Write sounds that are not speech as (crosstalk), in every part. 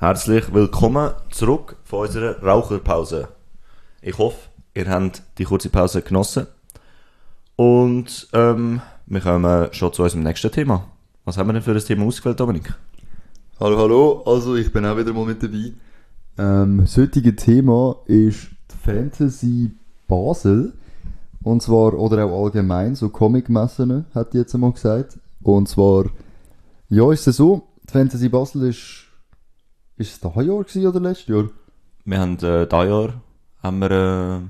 Herzlich willkommen zurück von unserer Raucherpause. Ich hoffe, ihr habt die kurze Pause genossen. Und ähm, wir kommen schon zu unserem nächsten Thema. Was haben wir denn für ein Thema ausgewählt, Dominik? Hallo, hallo, also ich bin auch wieder mal mit dabei. Ähm, das heutige Thema ist Fantasy Basel. Und zwar, oder auch allgemein, so Comic-Messen, hat die jetzt einmal gesagt. Und zwar, ja, ist es so, die Fantasy Basel ist, ist es dieses Jahr gewesen oder letztes Jahr? Wir haben äh, dieses Jahr haben wir, äh,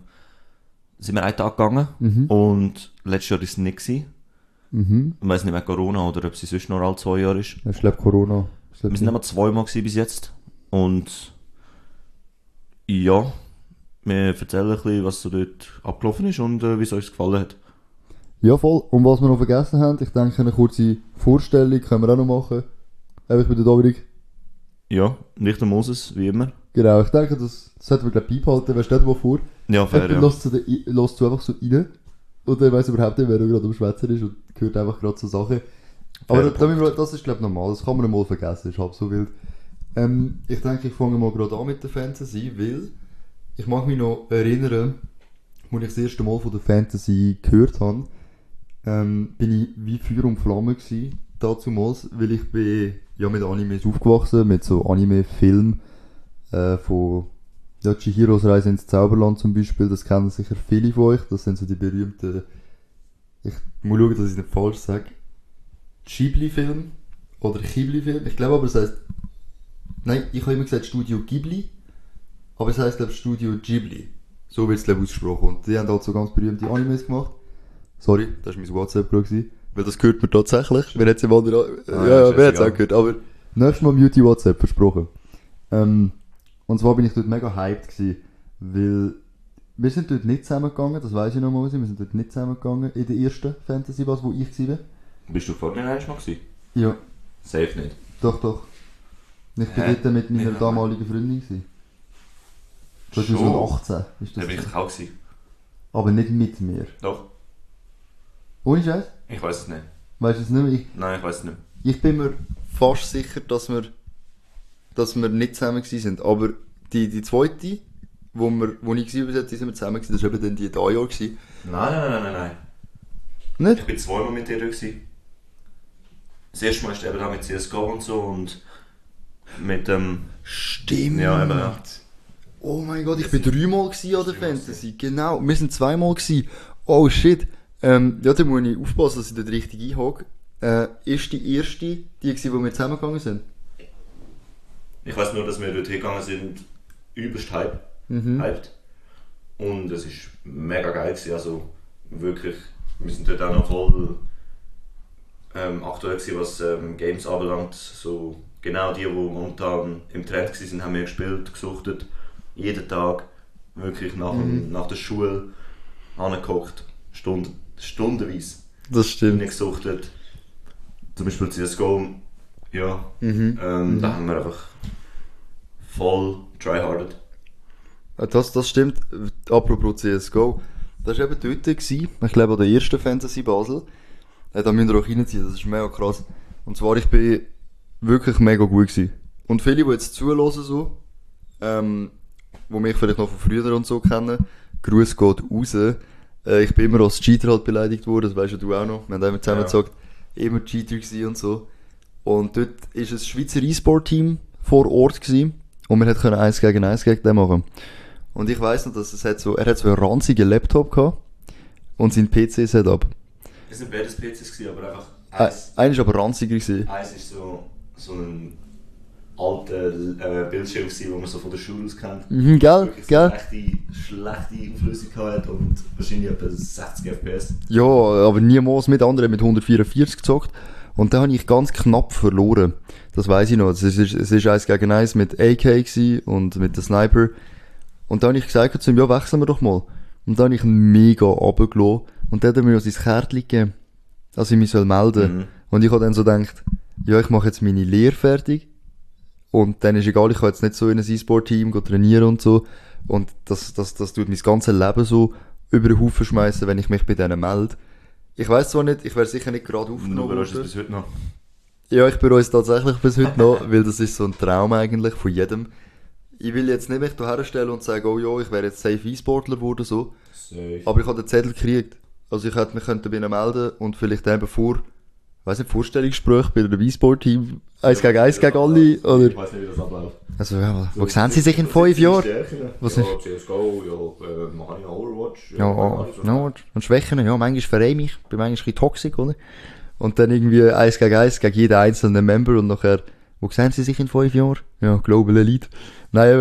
sind wir einen Tag gegangen Mhm. und letztes Jahr ist es nicht gewesen. Mhm. Ich weiß nicht mehr Corona oder ob es sonst noch alle zwei Jahre ist. Ich glaube Corona. Ich glaub Wir sind immer zweimal gewesen bis jetzt. Und ja, wir erzählen ein bisschen, was so dort abgelaufen ist und äh, wie es uns gefallen hat. Ja, voll. Und was wir noch vergessen haben, ich denke, eine kurze Vorstellung können wir auch noch machen. Ich bin der Dominik. Ja, nicht der Moses, wie immer. Genau, ich denke, das, das sollten wir gleich beibehalten. Wer steht wo vor? Ja, fair, ja. lässt den- lässt zu einfach so rein. Und er weiss überhaupt nicht, wer gerade am Schwätzen ist und hört einfach gerade so Sachen. Aber da, das ist, glaube ich, normal. Das kann man mal vergessen. Ist halb so wild. Ähm, ich denke, ich fange mal gerade an mit der Fantasy, weil ich mag mich noch erinnern, als ich das erste Mal von der Fantasy gehört habe, ähm, bin ich wie Feuer und Flamme gewesen, dazumals, weil ich bin ja mit Animes aufgewachsen, mit so Anime-Filmen äh, von ja, Chihiros Reise ins Zauberland zum Beispiel, das kennen sicher viele von euch, das sind so die berühmten, ich muss schauen, dass ich nicht falsch sage, Ghibli-Film oder Ghibli-Film, ich glaube aber es heißt, nein, ich habe immer gesagt Studio Ghibli, aber es heißt glaube ich Studio Ghibli, so wird es glaube ich ausgesprochen. Und die haben halt so ganz berühmte Animes gemacht. Sorry, das war mein WhatsApp-Pro weil das gehört mir tatsächlich, wer hat es im anderen, Ah, ja, ja, hat es auch gehört, aber nächstes Mal mute WhatsApp, versprochen. Ähm, und zwar bin ich dort mega hyped gewesen, weil wir sind dort nicht zusammengegangen, das weiß ich noch mal, wir sind dort nicht zusammengegangen in der ersten Fantasy was, wo ich war. Bist du vor mir einmal gewesen? Ja, Safe nicht. doch, doch. Ich bin Hä? dort mit meiner Nicht damaligen Freundin gewesen. Schon? 2018 ist Da das. bin ich auch gewesen. Aber nicht mit mir. Doch, Ohne Scheiß? Ich weiß es nicht. Weißt du es nicht mehr? Ich, Nein, ich weiß es nicht. ich bin mir fast sicher, dass wir, dass wir nicht zusammen gewesen sind. Aber die, die zweite, wo, wir, wo ich gewesen bin, die sind wir zusammen gewesen. Das war eben dann die Jahr gewesen. Nein, nein, nein, nein, nein. Nicht? Ich bin zweimal mit dir gewesen. Das erste Mal ist eben auch mit CSGO und so und mit ähm, Stimmt. Ja, eben, ja. Oh mein Gott, ich bin dreimal gewesen an der Fantasy. Genau, wir sind zweimal gewesen. Oh shit. Ähm, ja, da muss ich aufpassen, dass ich dort richtig einhake. Äh, ist die erste, die gewesen, wo wir zusammengegangen sind? Ich weiß nur, dass wir dort hingegangen sind, übelst hype, Mhm. hyped. Und es ist mega geil gewesen, also wirklich, wir sind dort auch noch voll ähm, aktuell gewesen, was ähm, Games anbelangt. So genau die, die momentan im Trend waren, haben wir gespielt, gesuchtet. Jeden Tag, wirklich nach, Mhm. nach der Schule angeguckt, Stunden, stundenweise Das stimmt. gesuchtet. Zum Beispiel CSGO, ja, Mhm. ähm, da haben wir einfach voll tryhardet. Äh, Das, das stimmt. Äh, Apropos CSGO. Das war eben dort, gewesen, ich glaube an der ersten Fantasy Basel. Äh, da müsst ihr auch reinziehen, das ist mega krass. Und zwar, ich bin wirklich mega gut gewesen. Und viele, die jetzt zulassen, so, ähm, die mich vielleicht noch von früher und so kennen, Gruß geht raus. Äh, ich bin immer als Cheater halt beleidigt worden, das weißt ja du auch noch. Wir haben immer zusammen Ja. gesagt, immer Cheater gewesen und so. Und dort ist ein Schweizer E-Sport-Team vor Ort gewesen. Und wir hätten können eins gegen eins gegen den machen. Und ich weiss noch, dass es hat so, er hat so einen ranzigen Laptop gehabt. Und sein PC-Setup. Es sind beides PCs, gewesen, aber einfach Äh, eins, einer ist aber ranziger gewesen. eins ist so, so ein alter äh, Bildschirm, den man so von der Schule aus kennt. Mhm, gell, gell? schlechte, schlechte Auflösung hat und wahrscheinlich etwa 60 FPS. Ja, aber niemals mit anderen mit 144 gezockt. Und da habe ich ganz knapp verloren. Das weiß ich noch. Es ist, es ist eins gegen eins mit AK und mit der Sniper. Und dann habe ich gesagt zu ihm, ja, wechseln wir doch mal. Und dann habe ich mega runtergelassen. Und dann hat er mir sein Kärtchen gegeben, dass ich mich soll melden Mhm. Und ich habe dann so gedacht, ja, ich mache jetzt meine Lehre fertig. Und dann ist egal, ich kann jetzt nicht so in ein E-Sport-Team trainieren und so. Und das, das, das tut mein ganzes Leben so über den Haufen schmeißen, wenn ich mich bei denen melde. Ich weiß zwar nicht, ich wäre sicher nicht gerade Und du aufgenommen überraschst es bis heute noch. Ja, ich bereue es tatsächlich bis heute noch, weil das ist so ein Traum eigentlich von jedem. Ich will jetzt nicht mich da herstellen und sagen, oh ja, ich wäre jetzt safe E-Sportler geworden, so. Safe. Aber ich habe den Zettel gekriegt. Also ich hätte mich könnte bei ihnen melden und vielleicht eben vor, weiß nicht, Vorstellungsgespräch bei einem E-Sport-Team, eins gegen eins gegen alle, oder? Ich weiß nicht, wie das abläuft. Also, ja, wo sehen sie sich in fünf Jahren? Was ja, ist- CSGO, ja, äh, mache ich Overwatch. Ja, ja, und- Schwächen, ja, manchmal verreime ich, bin manchmal ein bisschen toxisch, oder? Und dann irgendwie eins gegen eins gegen jeden einzelnen Member und nachher, wo sehen sie sich in fünf Jahren? Ja, Global Elite. Nein,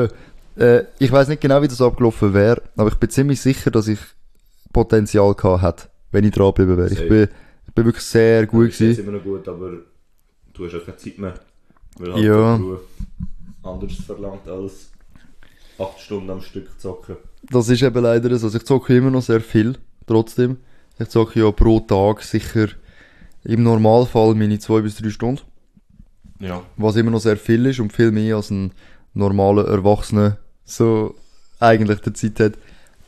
eben, äh, ich weiß nicht genau, wie das abgelaufen wäre, aber ich bin ziemlich sicher, dass ich Potenzial gehabt hätte, wenn ich dranbleiben wäre. Ich bin, ich bin wirklich sehr gut gewesen. immer noch gut, aber du hast auch keine Zeit mehr. Weil halt Ja. der Beruf anders verlangt als 8 Stunden am Stück zocken. Das ist eben leider so. Also ich zocke immer noch sehr viel, trotzdem. Ich zocke ja pro Tag sicher im Normalfall meine zwei bis drei Stunden. Ja. was immer noch sehr viel ist und viel mehr als ein normaler Erwachsener so eigentlich der Zeit hat.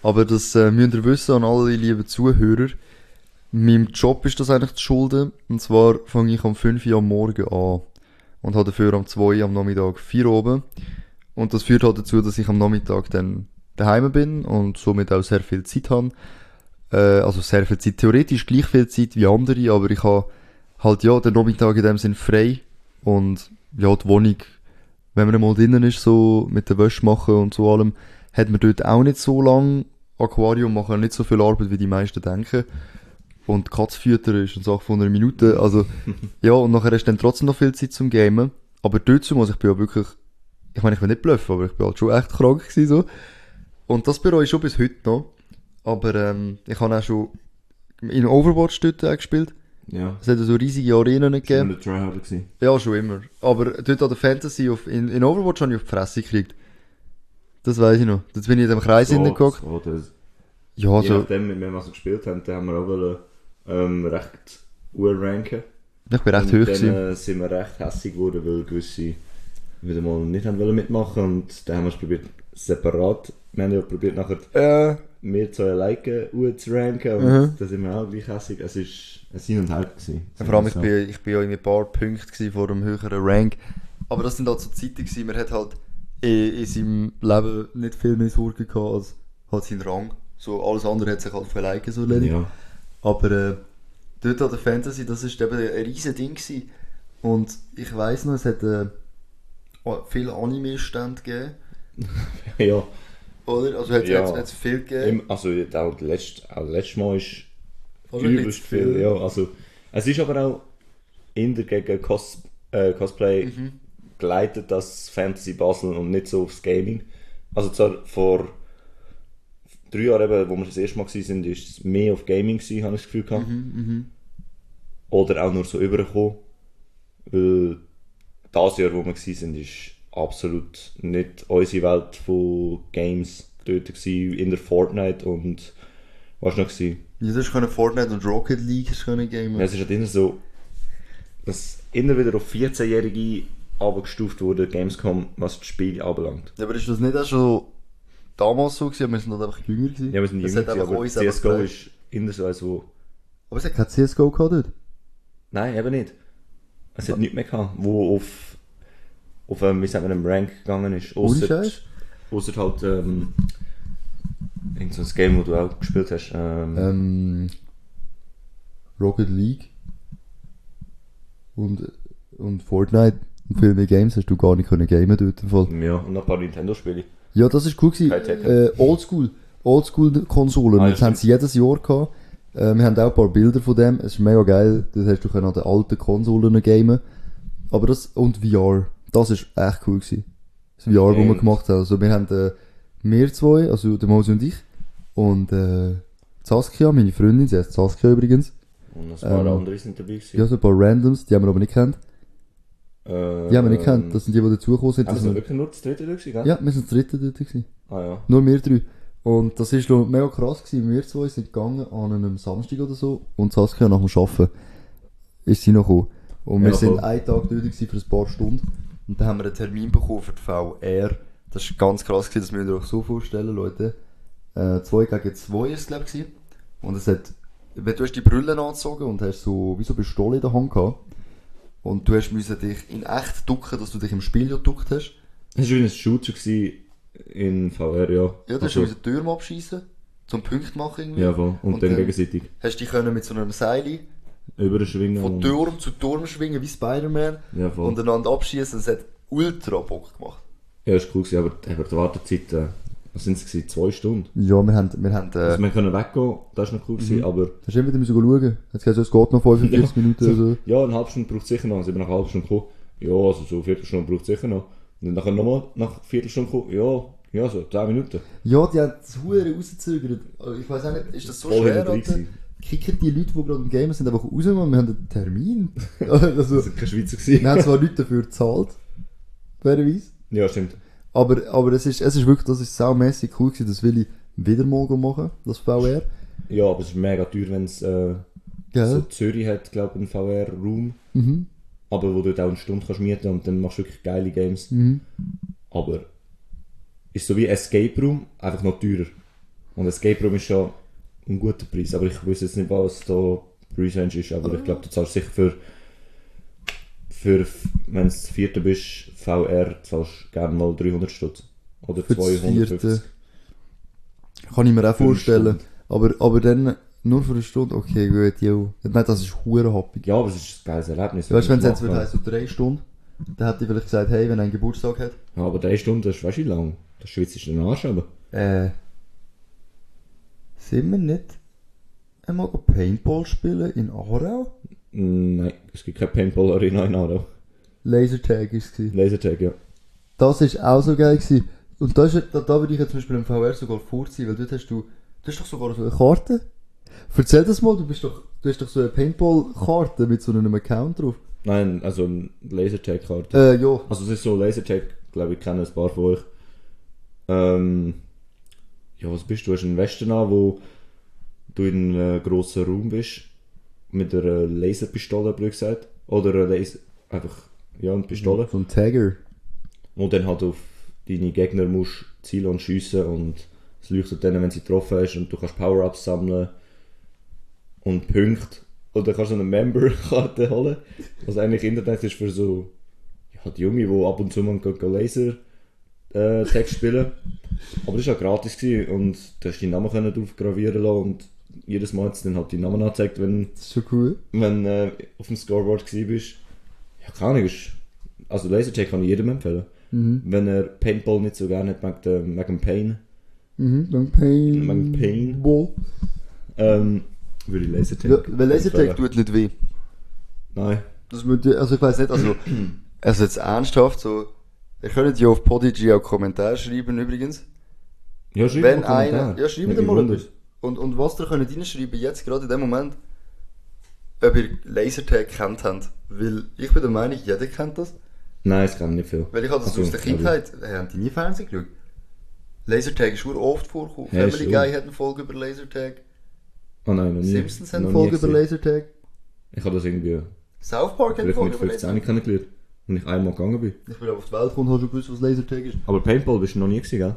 Aber das äh, müsst ihr wissen an alle lieben Zuhörer. Meinem Job ist das eigentlich zu schulden. Und zwar fange ich um 5 Uhr am Morgen an und habe dafür am 2 Uhr am Nachmittag 4 Uhr oben. Und das führt halt dazu, dass ich am Nachmittag dann daheim bin und somit auch sehr viel Zeit habe. Äh, also sehr viel Zeit, theoretisch gleich viel Zeit wie andere, aber ich habe halt ja den Nachmittag in dem Sinn frei und ja, die Wohnung, wenn man mal drinnen ist, so mit der Wäsche machen und so allem, hat man dort auch nicht so lang Aquarium machen nicht so viel Arbeit, wie die meisten denken. Und Katzfütter ist eine Sache von einer Minute. Also, (laughs) ja, und nachher hast du dann trotzdem noch viel Zeit zum Gamen. Aber dazu muss ich bin ja wirklich, ich meine, ich will nicht bluffen, aber ich bin halt schon echt krank gewesen, so. Und das bereue ich schon bis heute noch. Aber, ähm, ich habe auch schon in Overwatch dort auch gespielt. Ja. Es hat ja so riesige Arenen Ich war gegeben. der Tryharder. gewesen. Ja, schon immer. Aber dort an der Fantasy, auf, in, in Overwatch habe ich auf die Fresse gekriegt. Das weiß ich noch. Jetzt bin ich in dem Kreis So, hineingeguckt. Oder Ja, Je so. nachdem, mit wem wir so gespielt haben, dann haben wir auch ähm, recht ranken. Ich bin recht und hoch dann äh, sind wir recht hässig geworden, weil gewisse wieder mal nicht haben wollen mitmachen und dann haben wir es probiert separat. Wir haben ja probiert nachher Äh, wir zwei alleine zu ranken und Mhm. da sind wir auch gleich hässig. Es ist ein Hin und Her gewesen. vor allem, ich bin, ich bin ja in ein paar Punkte gewesen vor einem höheren Rank. Aber das sind halt so Zeiten gewesen, man hat halt in, in seinem Leben nicht viel mehr Sorgen gehabt als halt seinen Rang. So, alles andere hat sich halt von alleine so erledigt. Ja. Aber äh, dort an der Fantasy, das ist eben ein riesen Ding gewesen. Und ich weiss noch, es hat äh, viele Anime-Stände gegeben. (laughs) ja. Oder? Also hat es Ja. viel gegeben. Im, also auch letztes, auch letztes Mal ist ein übelst viel. viel. Ja, also, es ist aber auch in der gegen Cos, äh, Cosplay Mhm. geleitet das Fantasy Basel und nicht so aufs Gaming. Also zwar vor drei Jahren, eben, wo wir das erste Mal waren, sind, ist es mehr auf Gaming gewesen, habe ich das Gefühl gehabt. Mhm, Oder auch nur so übergekommen. Weil das Jahr, wo wir waren, ist absolut nicht unsere Welt von Games dort gewesen, in der Fortnite und was noch gewesen? Ja, das können Fortnite und Rocket League können gamen. Ja, es ist halt immer so, dass immer wieder auf 14-Jährige abgestuft wurde, Gamescom, was das Spiel anbelangt. Ja, aber ist das nicht auch schon damals so gewesen? Wir sind halt einfach jünger gewesen. Ja, wir sind Es jünger, gewesen, aber CSGO ist immer so wo... Aber es hat kein CSGO gehabt dort. Nein, eben nicht. Es hat nichts mehr gehabt, wo auf, auf ähm, wie sagen wir, einem Rank gegangen ist. Ausser, ausser halt, ähm, irgend so ein Game, wo du auch gespielt hast. Ähm, Ähm, Rocket League und, und Fortnite und viel mehr Games hast du gar nicht können gamen dort im Fall. Ja, und noch ein paar Nintendo-Spiele. Ja, das ist cool gewesen. Äh, Oldschool. Oldschool-Konsolen. Ah, Jetzt haben sie jedes Jahr gehabt. Äh, wir haben auch ein paar Bilder von dem. Es ist mega geil. Das hast du können an den alten Konsolen gamen. Aber das, und VR. Das ist echt cool gewesen. Das VR, das wir Und? gemacht haben. Also wir haben, äh, wir zwei, also der Mosi und ich. Und, äh, Saskia, meine Freundin, sie heißt Saskia übrigens. Und ein paar Ähm, andere sind dabei gewesen. Ja, so ein paar Randoms, die haben wir aber nicht kennt. Äh, haben wir nicht kennt. Das sind die, die dazugekommen sind. Das Also wirklich nur das dritte gewesen, gell? ja, wir sind das dritte dort gewesen. Ah ja. Nur wir drei. Und das ist noch mega krass gewesen. Wir zwei sind gegangen an einem Samstag oder so und Saskia nach dem Arbeiten ist sie noch gekommen. Und wir Ja, sind einen Tag dort gewesen für ein paar Stunden. Und dann haben wir einen Termin bekommen für die VR. Das ist ganz krass gewesen, das müsst ihr euch so vorstellen, Leute. Äh, zwei gegen zwei ist es, glaube ich. Und es hat, wenn du hast die Brille angezogen und hast so, wie so Pistole in der Hand gehabt. Und du hast müssen dich in echt ducken, dass du dich im Spiel ja duckt hast. Es war wie ein Shooter in VR, ja. Ja, du Also, müssen Türme abschießen, zum Punkt machen irgendwie. ja, voll. Und, Und dann dann- gegenseitig Hast dich können mit so einem Seil überschwingen. von Turm zu Turm schwingen, wie Spider-Man. Ja, voll. Und einander abschießen, es hat ultra Bock gemacht. Ja, das war cool, gewesen, aber, aber die Wartezeit, äh, was sind es? Zwei Stunden. Ja, wir haben, wir haben, äh, Also wir können weggehen, das war noch cool, Mhm. gewesen, aber hast du immer wieder schauen. Jetzt gesagt, es geht noch 45 (laughs) Minuten oder so. ja, eine halbe Stunde braucht es sicher noch. Sind wir nach einer halben Stunde gekommen? Ja, also so eine Viertelstunde braucht es sicher noch. Und dann nochmal nach einer Viertelstunde gekommen? Ja, ja, so 10 Minuten. Ja, die haben das Huren rausgezögert. Also Ich weiß auch nicht, ist das so Voll schwer, Alter? Kicken die Leute, die gerade im Game sind, einfach raus, man. Wir haben einen Termin. (laughs) also, Das sind keine Schweizer gewesen. wir haben zwar Leute dafür gezahlt, fairerweise. Ja, stimmt. Aber, aber es ist, es ist wirklich, das ist saumässig cool gewesen, das will ich wieder mal machen, das VR. Ja, aber es ist mega teuer, wenn es äh, so Zürich hat, glaube ich, einen VR-Room. Mhm. Aber wo du auch eine Stunde kannst mieten und dann machst du wirklich geile Games. Mhm. Aber ist so wie Escape Room, einfach noch teurer. Und Escape Room ist schon ein guter Preis. Aber ich weiß jetzt nicht, was da Preis ist. Aber ich glaube, du zahlst sicher für, für wenn du das vierte bist, VR, zahlst du gerne mal 300 Stutz. Oder Für das 250. vierte. Kann ich mir auch vorstellen. Aber, aber dann nur für eine Stunde, okay, gut, jo. Ich meine, das ist hure happig. Ja, aber es ist ein geiles Erlebnis. Weißt du, wenn es jetzt würde so drei Stunden, dann hätte ich vielleicht gesagt, hey, wenn er einen Geburtstag hat, Ja, aber drei Stunden, das ist weißt du lang. Das schwitzt ist den Arsch, aber. äh, sind wir nicht einmal Paintball spielen in Aarau? Nein, es gibt keine Paintball Arena in Aarau. Lasertag ist es. Lasertag, ja. Das ist auch so geil gewesen. Und da, ist, da, da würde ich jetzt zum Beispiel im VR sogar vorziehen, weil dort hast du, du hast doch sogar so eine Karte. Erzähl das mal, du bist doch, du hast doch so eine Paintball-Karte mit so einem Account drauf. Nein, also eine Lasertag-Karte. Äh, ja. Also es ist so Lasertag, glaube ich, kennen ein paar von euch. Ähm, ja, was bist du? Du hast einen Westen an, wo du in einem grossen Raum bist. Mit einer Laserpistole, blöd gesagt. Oder einer Laser... Einfach, ja, eine Pistole. So ein Tagger. Wo dann halt auf deine Gegner musst zielen und schiessen und es leuchtet dann, wenn sie getroffen hast und du kannst Power-Ups sammeln und Punkte. Oder kannst du eine Member-Karte (laughs) holen, was eigentlich Internet ist für so ja, die Junge, die ab und zu mal Laser äh, Text spielen. Aber das war ja gratis gewesen und du hast deinen Namen können drauf gravieren lassen und jedes Mal hat es dann halt deinen Namen angezeigt, wenn schon cool. wenn äh, auf dem Scoreboard gewesen bist. Ja, keine Ahnung, ist, also Lasertag kann ich jedem empfehlen. Mhm. Wenn er Paintball nicht so gerne hat, mag der mag dem Pain, Mhm, dann Pain. Dann Pain. Ball. ähm, würde ich Lasertag Ja, weil Lasertag tut nicht weh. Nein. Das würde, also ich weiß nicht, also, (clears throat) also jetzt ernsthaft so, ihr könnt ja auf Podigy auch Kommentare schreiben übrigens. Ja, schreib Wenn mal einer, ja, schreibt dir mal etwas. Und, und was ihr könnt reinschreiben, jetzt gerade in dem Moment, ob ihr Lasertag kennt habt. Weil ich bin der Meinung, jeder kennt das. Nein, es kann nicht viel. Weil ich habe das Also, aus der Kindheit, hey, haben die nie Fernsehen geschaut? Lasertag ist schon oft vorgekommen. Ja, Family. Guy hat eine Folge über Lasertag. Oh nein, noch nie. Simpsons hat eine Folge über. Lasertag. Ich habe das irgendwie South Park hat eine Folge über 15 Lasertag. kennengelernt. Und ich einmal gegangen bin. Ich bin auf die Welt gekommen und habe schon gewusst, was Lasertag ist. Aber Paintball bist du noch nie gewesen, gell?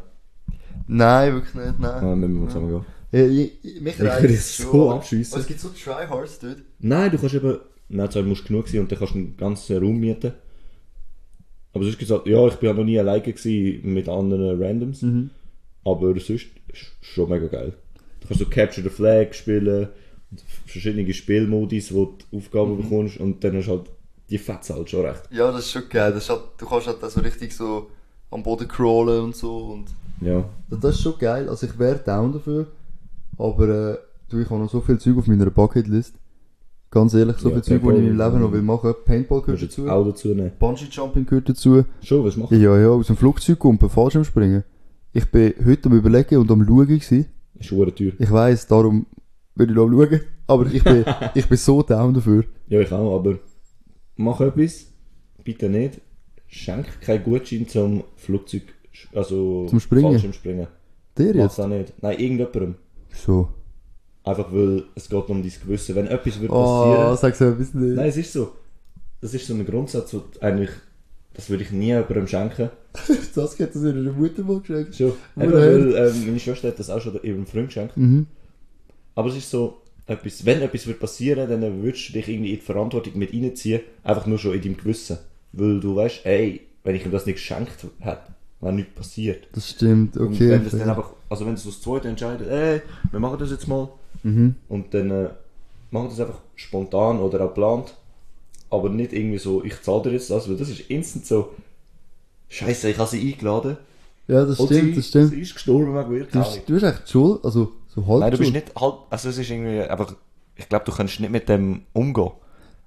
Nein, wirklich nicht, nein. Ah, müssen wir zusammen gehen. Ja, ich, ich, mich Ich reizt würde es so abschiessen. Es gibt so Tryhards dort. Nein, du kannst eben. Nein, zwar musst du genug sein und dann kannst du einen ganzen Raum mieten. Aber sonst gesagt, ja, ich bin ja noch nie alleine gewesen mit anderen Randoms. Mhm. Aber sonst ist schon mega geil. Du kannst so Capture the Flag spielen, und verschiedene Spielmodis, wo du Aufgaben Mhm. bekommst und dann hast du halt die Fetze halt schon recht. Ja, das ist schon geil. Das halt, du kannst halt so richtig so am Boden crawlen und so. Und Ja. das, das ist schon geil. Also ich wäre down dafür. Aber äh, du, ich habe noch so viel Zeug auf meiner Bucketlist. Ganz ehrlich, so Ja, viel Zeug, die ich in meinem Leben noch will machen. Paintball gehört dazu. auch dazu nehmen. Bungee Jumping gehört dazu. Schon, was machst du? Ja, ja, aus dem Flugzeug kumpen, Fallschirm springen. Ich bin heute am überlegen und am schauen gewesen. Ist schon teuer. Ich weiss, darum will ich noch schauen. Aber ich bin, (laughs) ich bin so down dafür. Ja, ich auch, aber mach etwas, bitte nicht. Schenk keinen Gutschein zum Flugzeug, also Zum Springen? Fallschirmspringen. Der jetzt? auch nicht. Nein, irgendjemandem. So. Einfach weil es geht um dein Gewissen. Wenn etwas wird Oh, passieren... sag's mir ein bisschen nicht. Nein, es ist so. Das ist so ein Grundsatz, wo eigentlich... Das würde ich nie jemandem schenken. (laughs) Das hat das ihrer Mutter mal geschenkt. Schon. Oder Eben, weil ähm, meine Schwester hat das auch schon ihrem Freund geschenkt. Mhm. Aber es ist so... etwas, wenn etwas wird passieren, dann würdest du dich irgendwie in die Verantwortung mit reinziehen, einfach nur schon in deinem Gewissen. Weil du weißt, ey, wenn ich ihm das nicht geschenkt hätte, wäre nichts passiert. Das stimmt, Und okay. wenn das dann einfach, also wenn es das zweite entscheidet, ey, wir machen das jetzt mal, mhm. und dann äh, machen das einfach spontan oder auch geplant, aber nicht irgendwie so, ich zahle dir jetzt das, weil das ist instant so, Scheiße, ich habe sie eingeladen. Ja, das und stimmt, sie, das stimmt. Sie ist gestorben wegen mir. Du, bist- du bist echt schuld, also so halb Nein, du bist schuld. nicht halb, also es ist irgendwie einfach, ich glaube, du kannst nicht mit dem umgehen.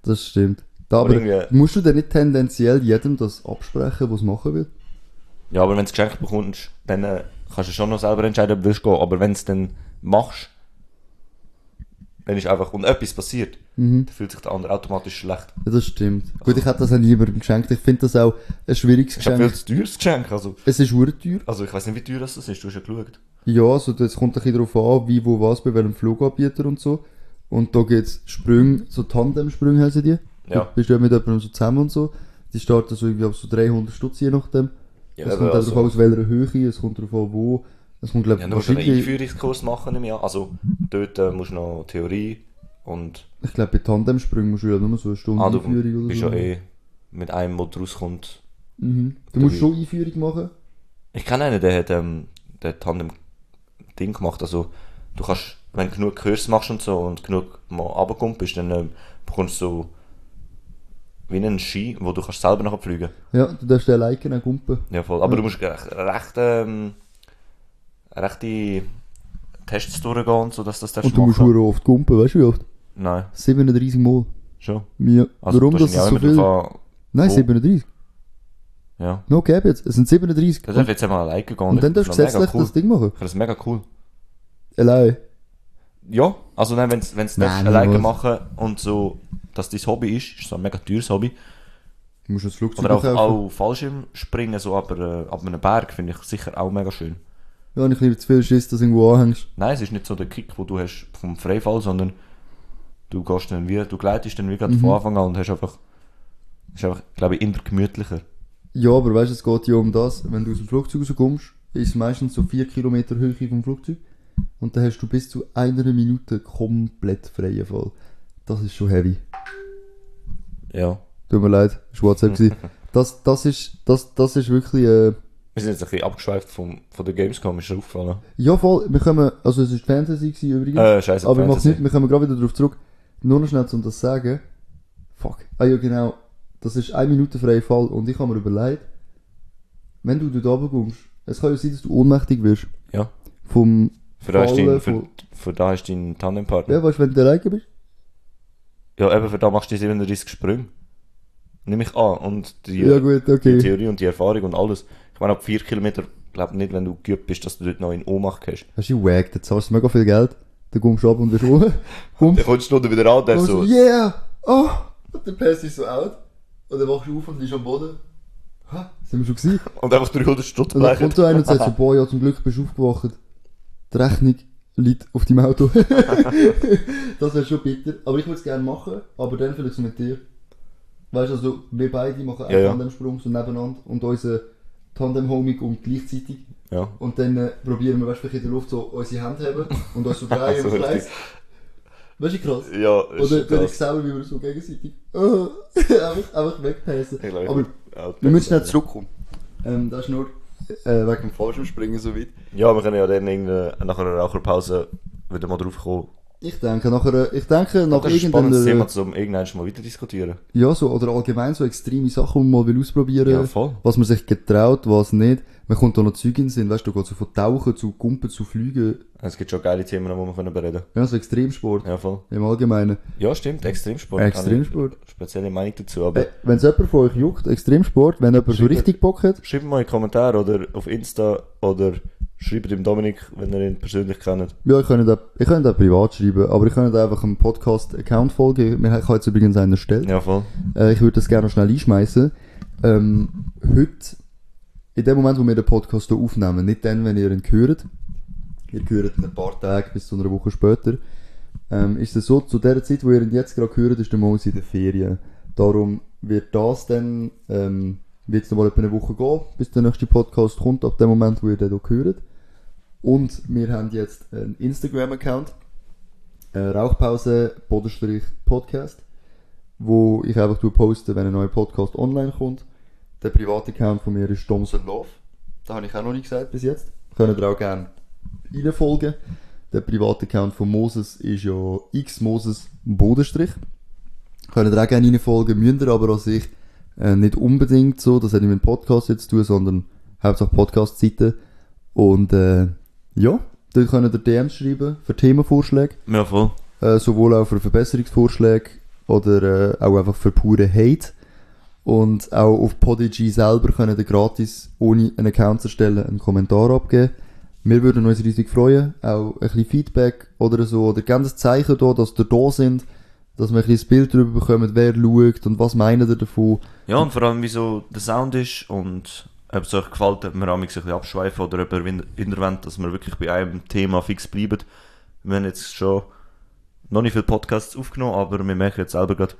Das stimmt. Da, Aber musst du denn nicht tendenziell jedem das absprechen, was machen will? Ja, aber wenn du es geschenkt bekommst, dann äh, kannst du schon noch selber entscheiden, ob du willst gehen. Aber wenn du es dann machst, dann ist einfach, und etwas passiert, Mhm. dann fühlt sich der andere automatisch schlecht. Ja, das stimmt. Gut, ich hätte das auch niemandem geschenkt. Ich finde das auch ein schwieriges Das ist ein Geschenk. teures Geschenk. Also, Es ist ur teuer. also ich weiß nicht, wie teuer das ist, du hast ja geschaut. Ja, also das kommt ein bisschen darauf an, wie, wo, was, bei welchem Fluganbieter und so. Und da gibt's Sprünge, so Tandem-Sprünge heißen die. Ja. Du bist ja mit jemandem so zusammen und so. Die starten so irgendwie auf so 300 Stutz je nachdem. Ja, es kommt also- darauf an, aus welcher Höhe, es kommt darauf an, wo. Es kommt, glaube Ja, ich, du musst einen Einführungskurs machen, ich an. Also, dort äh, musst du noch Theorie und ich glaube, bei Tandem-Sprüngen musst du ja nur so eine Stunde ah, du Einführung oder bist so. ja eh mit einem, der rauskommt. mhm. Du musst schon Einführung machen. Ich kenne einen, der hat ähm, der Tandem-Ding gemacht. Also, du kannst, wenn du genug Kurs machst und so und genug mal runtergekommen bist, dann ähm, bekommst du so wie einen Ski, wo du kannst selber nachher fliegen Ja, du darfst den liken, auch gumpen. Ja, voll. Aber du musst recht, recht ähm, rechte Tests durchgehen und so, dass das darfst Und du musst hure oft gumpen, weißt du wie oft? Nein, 37 Mal. schon. Ja. Also, Warum das wahrscheinlich auch so viel? an- Nein, Oh. 37. Ja. No cap jetzt. Es sind 37. Das darf jetzt einmal alleine gehen. Und dann darfst du gesetzlich cool. das Ding machen. Ich finde das mega cool. Allein. Ja, also nein, wenn du es alleine machen und so, dass dein Hobby ist, ist so ein mega teures Hobby. Du musst ein Flugzeug Oder auch, kaufen. auch Fallschirmspringen, so aber äh, ab einem Berg, finde ich sicher auch mega schön. Ja, und ich lieber zu viel Schiss, dass du irgendwo anhängst. Nein, es ist nicht so der Kick, den du hast vom Freifall, sondern du gehst dann wie, du gleitest dann wie gerade Mhm. von Anfang an und hast einfach, ist einfach, glaube ich, immer gemütlicher. Ja, aber weißt du, es geht ja um das, wenn du aus dem Flugzeug rauskommst, ist es meistens so 4 Kilometer Höhe vom Flugzeug. Und dann hast du bis zu einer Minute komplett freien Fall. Das ist schon heavy. Ja. Tut mir leid, das war WhatsApp. gewesen. (laughs) das, das ist, das, das ist wirklich, äh, Wir sind jetzt ein bisschen abgeschweift vom, von der Gamescom, ist aufgefallen? ja voll, wir kommen, also es ist Fantasy gewesen übrigens. Äh, scheiße, Aber wir machen Fantasy. nicht, wir kommen gerade wieder darauf zurück. Nur noch schnell, um das zu sagen. Fuck. Ah ja, genau. Das ist eine Minute freier Fall. Und ich habe mir überlegt, wenn du dort runterkommst, es kann ja sein, dass du ohnmächtig wirst. Ja. Vom Für da ist Fallen dein, für, von- für da ist dein Tandempartner. Ja, weißt du, wenn du alleine bist? Ja, eben, für da machst du die 37 Sprünge. Nehme ich an. Und die, Ja, gut, die okay. Theorie und die Erfahrung und alles. Ich meine, ab 4 Kilometer, glaube nicht, wenn du geübt bist, dass du dort noch in Ohnmacht hast. Hast du wack, dann zahlst du mega viel Geld. Dann kommst du ab und wirst oben. (laughs) Dann kommst du wieder an, der so. yeah! Oh! Und dann passt ist so out. Und dann wachst du auf und bist am Boden. Hä? Sind wir schon gewesen? (laughs) Und einfach 300 Stutz Und dann kommt so einer und sagt so, (laughs) boah, ja, zum Glück bist du aufgewacht. Die Rechnung liegt auf deinem Auto. (laughs) das wäre schon bitter. Aber ich würde es gerne machen, aber dann vielleicht so mit dir. Weißt du, also, wir beide machen einen ja. Tandemsprung so nebeneinander und unser Tandem-Homie kommt gleichzeitig. Ja. Und dann äh, probieren wir, weißt du, in der Luft so unsere Hände haben und uns so (laughs) drehen So im Kreis. Weißt du, wie krass? Ja, ist Oder wenn ich selber, wie wir so gegenseitig (laughs) einfach, einfach wegpassen. Aber wir müssen schnell zurückkommen. Ähm, das ist nur äh, wegen dem Fallschirmspringen so weit. Ja, wir können ja dann irgendeine, nach einer Raucherpause wieder mal drauf kommen. Ich denke, nach einer, ich denke, nach ein spannendes irgendeiner, Thema, um irgendwann mal weiter diskutieren. ja, so, oder allgemein so extreme Sachen, die man mal will ausprobieren Ja, voll. was man sich getraut, was nicht. Man kommt da noch Zeug in Sinn, weißt du, geht so von Tauchen zu Gumpen zu Fliegen. Es gibt schon geile Themen, die wir können bereden Ja, so Extremsport. Ja, voll. Im Allgemeinen. Ja, stimmt, Extremsport. Extremsport. Spezielle Meinung dazu, aber Äh, wenn es jemand von euch juckt, Extremsport, wenn jemand so richtig Bock hat, schreibt mal in die Kommentare oder auf Insta oder schreibt dem Dominik, wenn ihr ihn persönlich kennt. ja, ich könnte auch, ich könnte auch privat schreiben, aber ich könnte einfach einem Podcast-Account folgen. Wir haben jetzt übrigens einen erstellt. Ja, voll. Äh, ich würde das gerne noch schnell einschmeißen. Ähm, heute, in dem Moment, wo wir den Podcast hier aufnehmen, nicht dann, wenn ihr ihn hört, ihr hört ihn ein paar Tage bis zu einer Woche später, ähm, ist es so, zu der Zeit, wo ihr ihn jetzt gerade hört, ist der Mose in der Ferien. Darum wird das dann, ähm, wird es mal etwa eine Woche gehen, bis der nächste Podcast kommt, ab dem Moment, wo ihr den hier hört. Und wir haben jetzt einen Instagram-Account. äh, Rauchpause Bodenstrich Podcast, wo ich einfach poste, wenn ein neuer Podcast online kommt. Der private Account von mir ist Domsen Love. Da habe ich auch noch nicht gesagt bis jetzt. Könnt ihr auch gerne reinfolgen. Der private Account von Moses ist ja xmoses Bodenstrich. Könnt ihr auch gerne reinfolgen, müsst ihr aber an sich äh, nicht unbedingt so, das hat nicht mit dem Podcast jetzt zu tun, sondern hauptsächlich Podcast-Seiten. Und äh, ja, dort könnt ihr DMs schreiben für Themenvorschläge, Ja, voll. äh, sowohl auch für Verbesserungsvorschläge oder äh, auch einfach für pure Hate. Und auch auf Podigy selber könnt ihr gratis, ohne einen Account zu erstellen, einen Kommentar abgeben. Wir würden uns riesig freuen, auch ein bisschen Feedback oder so, oder gerne das Zeichen da, dass ihr da sind, dass wir ein bisschen das Bild darüber bekommen, wer schaut und was meinen ihr davon. Ja, und vor allem, wie so der Sound ist und ob es euch gefällt, ob wir ein bisschen abschweifen oder ob ihr dass wir wirklich bei einem Thema fix bleiben. Wir haben jetzt schon noch nicht viele Podcasts aufgenommen, aber wir merken jetzt selber gerade,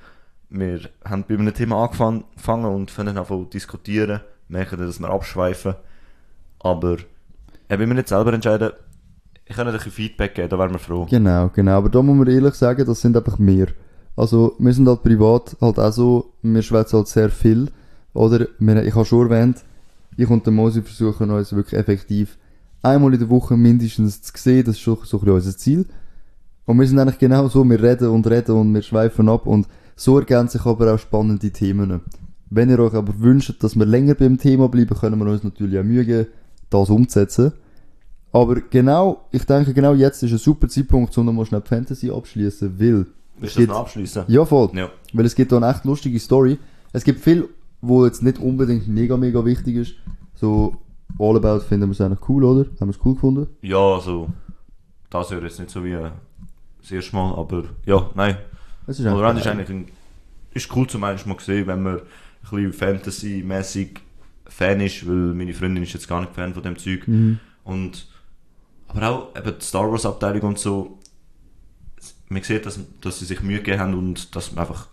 wir haben bei einem Thema angefangen und fangen an zu diskutieren, merken, dass wir abschweifen. Aber wenn wir nicht selber entscheiden, ich kann ein bisschen Feedback geben, da wären wir froh. Genau, genau. Aber da muss man ehrlich sagen, das sind einfach wir. Also, wir sind halt privat halt auch so, wir schwätzen halt sehr viel. Oder, wir, ich habe schon erwähnt, ich und der Mosi versuchen uns wirklich effektiv einmal in der Woche mindestens zu sehen. Das ist schon so ein bisschen unser Ziel. Und wir sind eigentlich genau so, wir reden und reden und wir schweifen ab und so ergänzen sich aber auch spannende Themen. Wenn ihr euch aber wünscht, dass wir länger beim Thema bleiben, können wir uns natürlich auch Mühe das umzusetzen. Aber genau, ich denke, genau jetzt ist ein super Zeitpunkt, um nochmal schnell Fantasy abschließen, weil Willst du das abschließen? ja voll, Ja. weil es gibt da eine echt lustige Story. Es gibt viel, wo jetzt nicht unbedingt mega, mega wichtig ist. So, All About finden wir es eigentlich cool, oder? Haben wir es cool gefunden? Ja, also, das wäre jetzt nicht so wie äh, das erste Mal, aber ja, nein. Es ist Valorant ist eigentlich ein, ist cool zum einen mal gesehen, wenn man ein bisschen Fantasy-mäßig Fan ist, weil meine Freundin ist jetzt gar nicht Fan von dem Zeug. Mhm. Und, aber auch eben die Star Wars Abteilung und so, man sieht, dass, dass sie sich Mühe gegeben haben und dass man einfach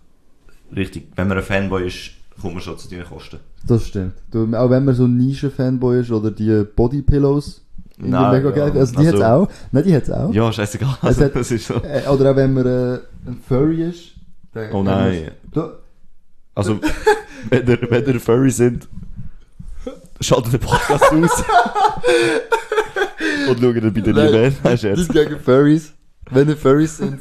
richtig, wenn man ein Fanboy ist, kommt man schon zu diesen Kosten. Das stimmt. Du, auch wenn man so ein Nischen-Fanboy ist oder die Bodypillows, Nein, mega ja, geil. Also die also- hat's auch. Nein, die hat's auch. Ja, scheißegal. Es Also, hat- (laughs) das ist so. Äh, oder auch wenn man äh, ein Furry ist. Oh nein. Du, Also, wenn ihr, wenn ihr Furry sind, schaltet den Podcast aus. (laughs) Und schaut ihn bei den Nein, Lieben. Nein, Nicht Scherz. gegen Furries. Wenn ihr Furries sind,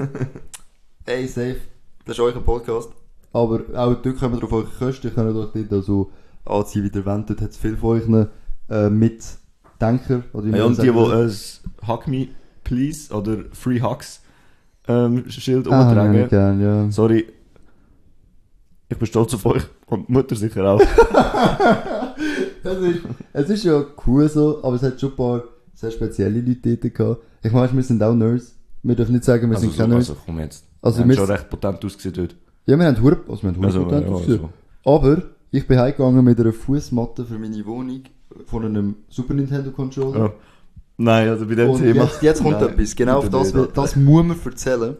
(laughs) ey, safe. Das ist euer Podcast. Aber auch dort kommen wir drauf eure Kosten. Ihr könnt euch dort also anziehen, wie der Event. Dort hat es viele von euch äh, Mitdenker. Oder Ja, und die, die ein Hug Me Please oder Free Hugs ähm, Schild Ah, umtragen. ja, gern, ja. Sorry. Ich bin stolz auf euch und die Mutter sicher auch. (laughs) Es ist, es ist ja cool so, aber es hat schon ein paar sehr spezielle Leute dort gehabt. Ich meine, wir sind auch Nerds. Wir dürfen nicht sagen, wir Also, sind so, keine also komm jetzt. Also wir haben wir- schon recht potent ausgesehen dort. Ja, wir haben Hurp, also wir haben Hurp Also, Content ja, ausgesehen. also. Aber ich bin heimgegangen mit einer Fußmatte für meine Wohnung von einem Super Nintendo Controller. Ja. Nein, also bei dem Und Thema. jetzt, jetzt kommt Nein, etwas, genau auf das, nicht. das muss man erzählen.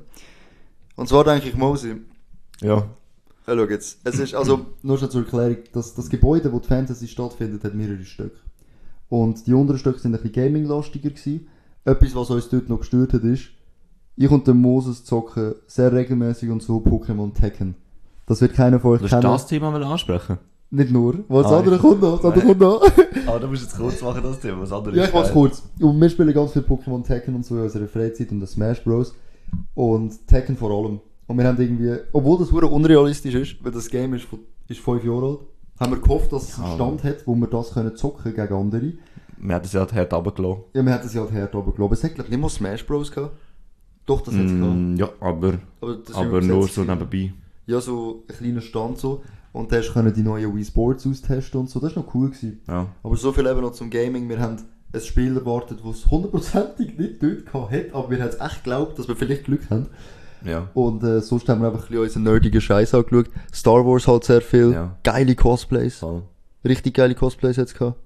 Und zwar denke ich, Mosi, Ja. ja, schau jetzt, es ist, also, nur schon zur Erklärung, das, das Gebäude, wo die Fantasy stattfindet, hat mehrere Stücke. Und die unteren Stücke sind ein bisschen gaming-lastiger gewesen. Etwas, was uns dort noch gestört hat, ist, ich und der Moses zocken sehr regelmäßig und so Pokémon Tekken. Das wird keiner von euch kennen. das Thema mal ansprechen. Nicht nur, weil das Ah, andere kommt noch, das andere kommt noch. (laughs) Aber du musst jetzt kurz machen, das Thema. Das andere Ja, ich mach's kurz. Und wir spielen ganz viel Pokémon Tekken und so in unserer Freizeit und das Smash Bros. Und Tekken vor allem. Und wir haben irgendwie, obwohl das hure unrealistisch ist, weil das Game ist, von, ist fünf Jahre alt, haben wir gehofft, dass es einen. Stand hat, wo wir das können zocken gegen andere. Wir haben das ja hart runtergelassen. Ja, wir hätten es ja halt hart geglaubt. Es hat, glaube ich, nicht mal Smash Bros. gehabt. Doch, das hat es. Mm, ja, aber, Aber, aber nur so nebenbei. Ja, so ein kleiner Stand so. Und da hast du können die neuen Wii Sports austesten und so. Das war noch cool. Gewesen. Ja. Aber so viel eben noch zum Gaming. Wir haben ein Spiel erwartet, das es hundertprozentig nicht dort gehabt hat, aber wir haben es echt geglaubt, dass wir vielleicht Glück haben. Ja. Und äh, sonst haben wir einfach ein bisschen unseren nerdigen Scheiß angeschaut. Star Wars halt sehr viel. Ja. Geile Cosplays. Voll. Richtig geile Cosplays jetzt gehabt.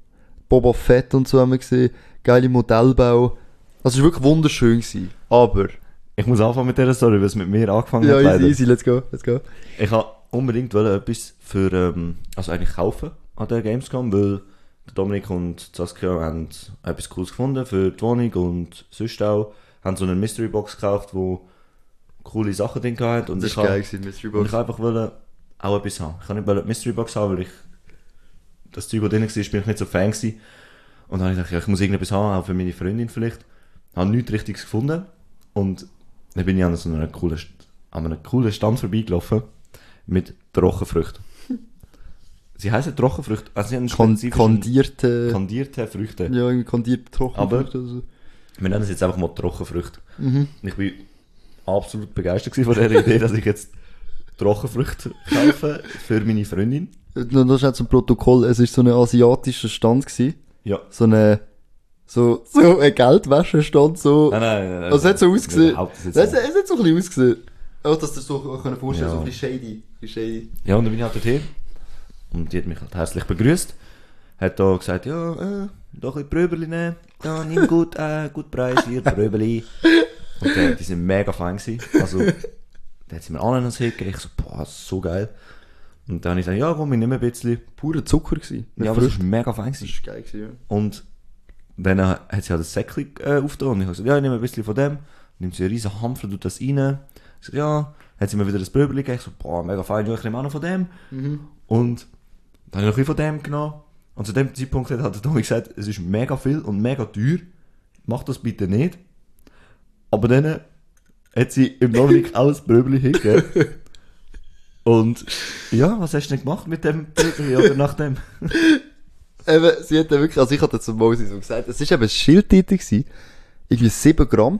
Boba Fett und so haben wir gesehen. Geile Modellbau. Also es war wirklich wunderschön gewesen. Aber... Ich muss anfangen mit dieser Story, weil es mit mir angefangen Ja, hat. easy, leider. easy, let's go, let's go. Ich wollte unbedingt etwas für, ähm, also eigentlich kaufen an der Gamescom, weil der Dominik und Saskia haben etwas Cooles gefunden für die Wohnung und sonst auch. Haben so eine Mystery Box gekauft, wo coole Sachen drin gehabt und Das ich war geil, gewesen, Mystery und Box. ich habe einfach wollte auch etwas haben. Ich habe nicht die Mystery Box haben, weil ich das Zeug, das drin war, bin ich nicht so Fan gewesen. Und dann habe ich gedacht, ja, ich muss irgendetwas haben, auch für meine Freundin vielleicht. Habe nichts Richtiges gefunden. Und dann bin ich an so einer coolen, an einem coolen Stand vorbeigelaufen mit Trockenfrüchten. (laughs) Sie heißen Trockenfrüchte, also sie haben Kon kondierte, kandierte Früchte. ja, irgendwie kondierte Trockenfrüchte oder so. Wir nennen es jetzt einfach mal Trockenfrüchte. Mhm. Ich bin absolut begeistert von dieser Idee, dass ich jetzt Trockenfrüchte kaufe für meine Freundin. Nur noch schnell zum Protokoll, es war so ein asiatischer Stand gewesen. Ja. So eine, so, so ein Geldwäschestand, so. Nein, nein, nein. Also, es hat so ausgesehen. Nicht Es, hat so ein bisschen ausgesehen. Auch, dass du das so können vorstellen, Ja. so ein bisschen shady. shady. Ja, und dann bin ich halt dorthin. Und die hat mich halt herzlich begrüßt. Hat da gesagt, ja, äh, da ein bisschen Pröberli nehmen. Ja, nimm gut, äh, gut Preis, hier, Pröberli. Und die, die sind mega fein gewesen. Also, da hat sie mir Ananas hingegeben. Ich so, boah, das ist so geil. Und dann habe ich gesagt, ja, komm, ich nehme ein bisschen. Purer Zucker gewesen. Ja, aber das war mega fein gewesen. das war geil gewesen, ja. Und dann hat sie halt ein Säckchen äh, aufgetan und ich habe gesagt, ja, ich nehme ein bisschen von dem. Nimmt sie einen riesen Hampfer, tut das rein. Ich so, ja, hat sie mir wieder das Bröbeli gegeben. Ich so, boah, mega fein, ja, ich nehme auch noch von dem. Und dann habe ich noch ein bisschen von dem genommen. Und zu dem Zeitpunkt hat halt der Tommy gesagt, es ist mega viel und mega teuer. Mach das bitte nicht. Aber dann hat sie im auch (laughs) das Bröbeli hingegeben. Und ja, was hast du denn gemacht mit dem Bröbeli oder nach dem? (laughs) Eben, sie hat dann wirklich, also ich hatte zum Moses so gesagt, es war eben ein Schildtitel gewesen. Irgendwie 7 Gramm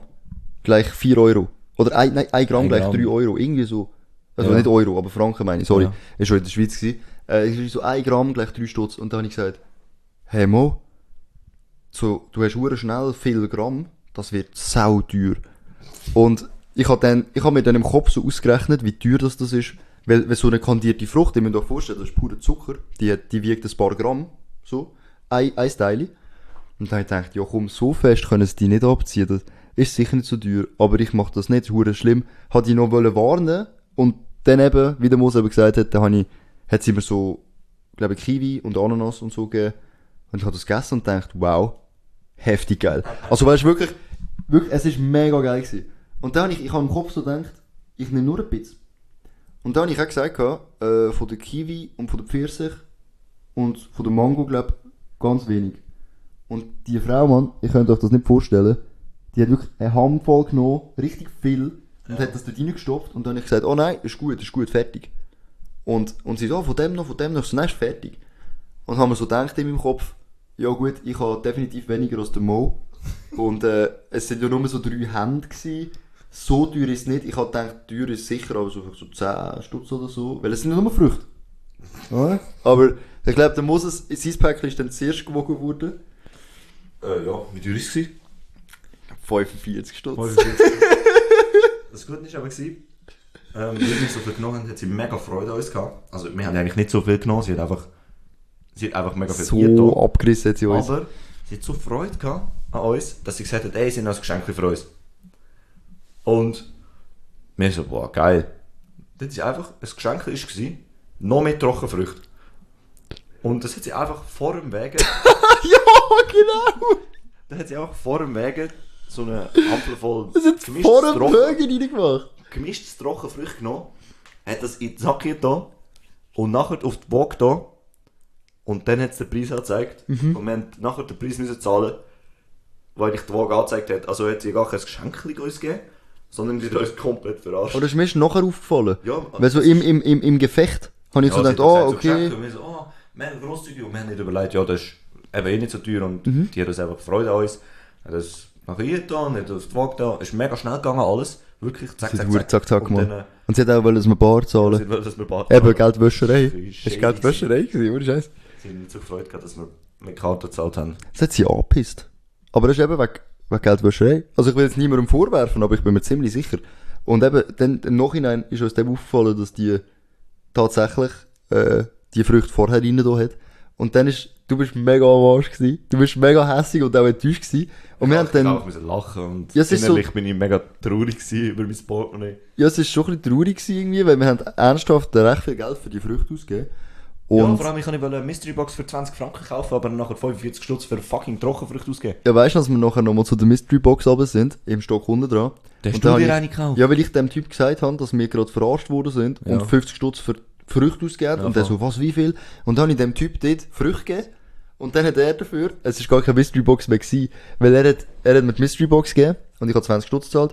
gleich 4 Euro. Oder ein, nein, 1 Gramm Ein gleich Gramm. 3 Euro. Irgendwie so. Also Ja. nicht Euro, aber Franken meine ich, sorry. Ja. Ist schon in der Schweiz gewesen. Äh, irgendwie so 1 Gramm gleich 3 Stutz. Und dann habe ich gesagt, hey Mo, so, du hast hure schnell viel Gramm, das wird sau teuer. Und ich habe dann, ich habe mir dann im Kopf so ausgerechnet, wie teuer das, das ist. Weil, weil so eine kandierte Frucht, ich mir doch vorstellen, das ist purer Zucker, die, hat- die wiegt ein paar Gramm, so, ein, ein Teil. Und dann habe ich ja komm, so fest können sie die nicht abziehen, das ist sicher nicht so teuer, aber ich mache das nicht, hure schlimm. Hat ich noch wollen warnen und dann eben, wie der Mose eben gesagt hat, dann habe ich, hat sie mir so, glaube ich, Kiwi und Ananas und so gegeben. Und ich habe das gegessen und gedacht, wow, heftig geil. Also weißt du, wirklich, wirklich, es ist mega geil gewesen. Und dann habe ich, ich habe im Kopf so gedacht, ich nehme nur ein bisschen. Und dann habe ich auch gesagt, äh, von der Kiwi und von der Pfirsich und von der Mango, glaube ganz wenig. Und die Frau, Mann, ihr könnt euch das nicht vorstellen, die hat wirklich eine Handvoll genommen, richtig viel, und hat das dort reingestopft. Und dann habe ich gesagt, oh nein, ist gut, ist gut, fertig. Und, und sie so, oh, von dem noch, von dem noch, so, nein, ist fertig. Und haben wir so gedacht in meinem Kopf, ja gut, ich habe definitiv weniger als der Mo. (laughs) Und äh, es sind ja nur so drei Hände gewesen. So teuer ist es nicht. Ich habe gedacht, teuer ist sicher, aber so, so 10 Stutz oder so. Weil es sind ja nur Früchte. Ja. Aber ich glaube, der Moses, sein Päckchen ist dann zuerst gewogen worden. Äh, ja, wie teuer ist es? 45 Stutz. Das Gute war aber, gewesen, ähm, wie wir so viel genommen haben, hat sie mega Freude an uns gehabt. Also, wir haben eigentlich nicht so viel genommen, sie hat einfach, sie hat einfach mega viel So abgerissen hat sie uns. Aber sie hat so Freude gehabt an uns, dass sie gesagt hat, ey, sie haben ein Geschenk für uns. Und wir so, boah, geil. Das ist einfach, ein Geschenk war, noch mehr Trockenfrüchte. Und das hat sie einfach vor dem Wegen, (laughs) ja, genau! da hat sie einfach vor dem Wegen so eine Ampel voll Das hat gemischtes vor dem Bögen reingemacht. gemischtes Trockenfrüchte genommen, hat das in die Sacke da und nachher auf die Waage da und dann hat es den Preis angezeigt und wir haben nachher den Preis müssen zahlen, weil ich die Waage angezeigt hat. Also hat sie gar kein Geschenk uns gegeben, sondern sie hat uns komplett verarscht. Oder ist mir nachher aufgefallen? Ja, Weil so im, im, im, im Gefecht habe ich so sie gedacht, oh, so okay. So, oh, wir haben grosszügig und wir haben nicht überlegt, ja, das ist eben eh nicht so teuer und Mhm. die hat uns einfach Freude an uns. Hat das nachher hier da, hat das die Waage da, ist mega schnell gegangen alles, wirklich, zack, Sie zack, zack. zack, zack, Und dann, äh, Und sie hat auch wollen, dass wir Bar sie zahlen. wollte, dass wir Eben, zahlen. Geldwäscherei. Wie Ist Geldwäscherei gewesen, oder Scheiß? Sie haben nicht so gefreut gehabt, dass wir mit Karte gezahlt haben. Das hat sie angepisst. Aber das ist eben wegen, wegen Geldwäscherei. Also ich will jetzt niemandem vorwerfen, aber ich bin mir ziemlich sicher. Und eben, dann, im Nachhinein ist uns dem aufgefallen, dass die tatsächlich, äh, die Früchte vorher rein da hat. Und dann ist, du bist mega am Arsch gewesen. Du bist mega hässig und auch enttäuscht gewesen. Und wir haben ich dann, auch müssen lachen und Ja, innerlich so- bin ich mega traurig gewesen über mein Portemonnaie. ja, es ist schon ein bisschen traurig gewesen irgendwie, weil wir haben ernsthaft recht viel Geld für die Früchte ausgegeben. ja, Und vor allem, ich kann eine Mystery Box für 20 Franken kaufen, aber nachher 45 Stutz für fucking Trockenfrüchte ausgeben. ja, weißt du, dass wir nachher nochmal zu der Mystery Box runter sind, im Stock unten dran. Da Und da hab ich- eine gekauft? Ja, weil ich dem Typ gesagt habe, dass wir gerade verarscht worden sind und Ja. 50 Stutz für Früchte ausgegeben. Ja, und der voll. so, was, wie viel? Und dann habe ich dem Typ dort Früchte gegeben. Und dann hat er dafür, es ist gar keine Mystery Box mehr gewesen, weil er hat, er hat mir die Mystery Box gegeben und ich habe 20 Stutz gezahlt.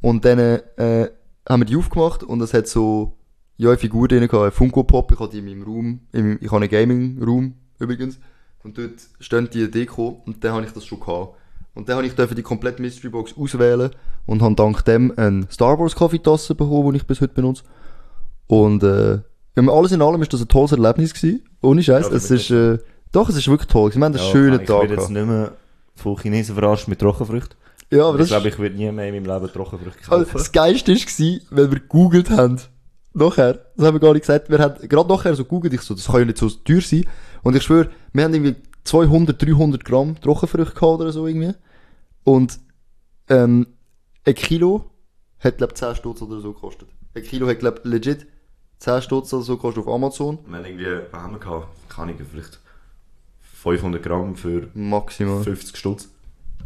Und dann, äh, haben wir die aufgemacht und es hat so, ja, eine Figur drin gehabt, ein Funko Pop, ich habe die in meinem Raum, in meinem, ich habe einen Gaming Room übrigens. Und dort stehen die Deko und dann habe ich das schon gehabt. Und dann habe ich die komplette Mystery Box auswählen und habe dank dem eine Star Wars Kaffeetasse bekommen, die ich bis heute benutze. Und äh, alles in allem ist das ein tolles Erlebnis gewesen. Ohne Scheiß. Ja, es ist, äh, doch, es ist wirklich toll. Wir haben einen schönen ich Tag werde jetzt gehabt. nicht mehr von Chinesen verarscht mit Trockenfrüchten. Ja, aber ich glaube, ich werde nie mehr in meinem Leben Trockenfrüchte also, kaufen. das Geilste war, weil wir gegoogelt haben. Nachher, das haben wir gar nicht gesagt, wir haben gerade nachher so gegoogelt, ich so, das kann ja nicht so teuer sein. Und ich schwöre, wir haben irgendwie 200, 300 Gramm Trockenfrüchte gehabt oder so irgendwie. Und, ähm, ein Kilo hat, glaub 10 Stutz oder so gekostet. Ein Kilo hat, glaub legit 10 Stutz oder so gekostet auf Amazon. Wir haben irgendwie, was haben wir gehabt? Keine Ahnung, vielleicht 500 Gramm für Maximal. 50 Stutz.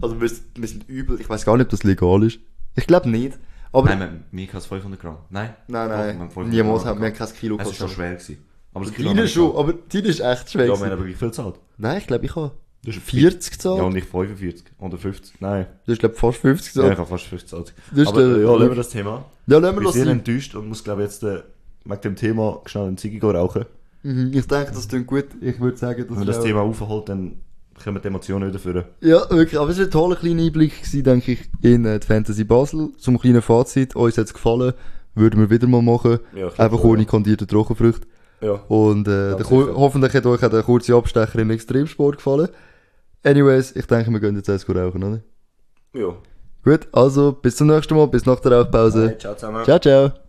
Also wir, sind- wir sind übel, ich weiß gar nicht, ob das legal ist. Ich glaube nicht. Aber, Nein, wir- mir hat 500 Gramm. Nein? nein, wir nein, haben 500 niemals haben wir haben kein Kilo Es war schon gekostet. schwer. Gewesen. Aber das Kilo haben wir Deine schon, aber deine ist echt schwer. Ja, wir haben aber wie viel gezahlt? Nein, ich glaube, ich habe Du hast 40 gezahlt. Ja, und nicht 45. Oder 50. Nein. Du hast, glaube ich, fast 50 Ja, gezahlt. ich habe fast 50 gezahlt. Ist Aber äh, ja, lassen wir das Thema. Ja, lassen Ich wir bin das sehr sein. enttäuscht und muss, glaube ich, jetzt äh, mit dem Thema schnell einen Ziggy gehen rauchen. Mhm, ich denke, das klingt gut. Ich würde sagen, das Wenn man das Thema aufholt, dann kommen die Emotionen wieder führen. Ja, wirklich. Aber es war ein toller kleiner Einblick, gewesen, denke ich, in äh, die Fantasy Basel. Zum kleinen Fazit. Uns hat es gefallen. Würden wir wieder mal machen. Ja, Einfach ohne ja. kandierte Trockenfrüchte. Ja. Und äh, der, hoffentlich hat euch auch der kurze Abstecher im Extremsport gefallen. Anyways, ich denke, wir gehen jetzt erst rauchen, oder? Ja. Gut, also bis zum nächsten Mal, bis nach der Rauchpause. Ciao zusammen. Ciao, ciao.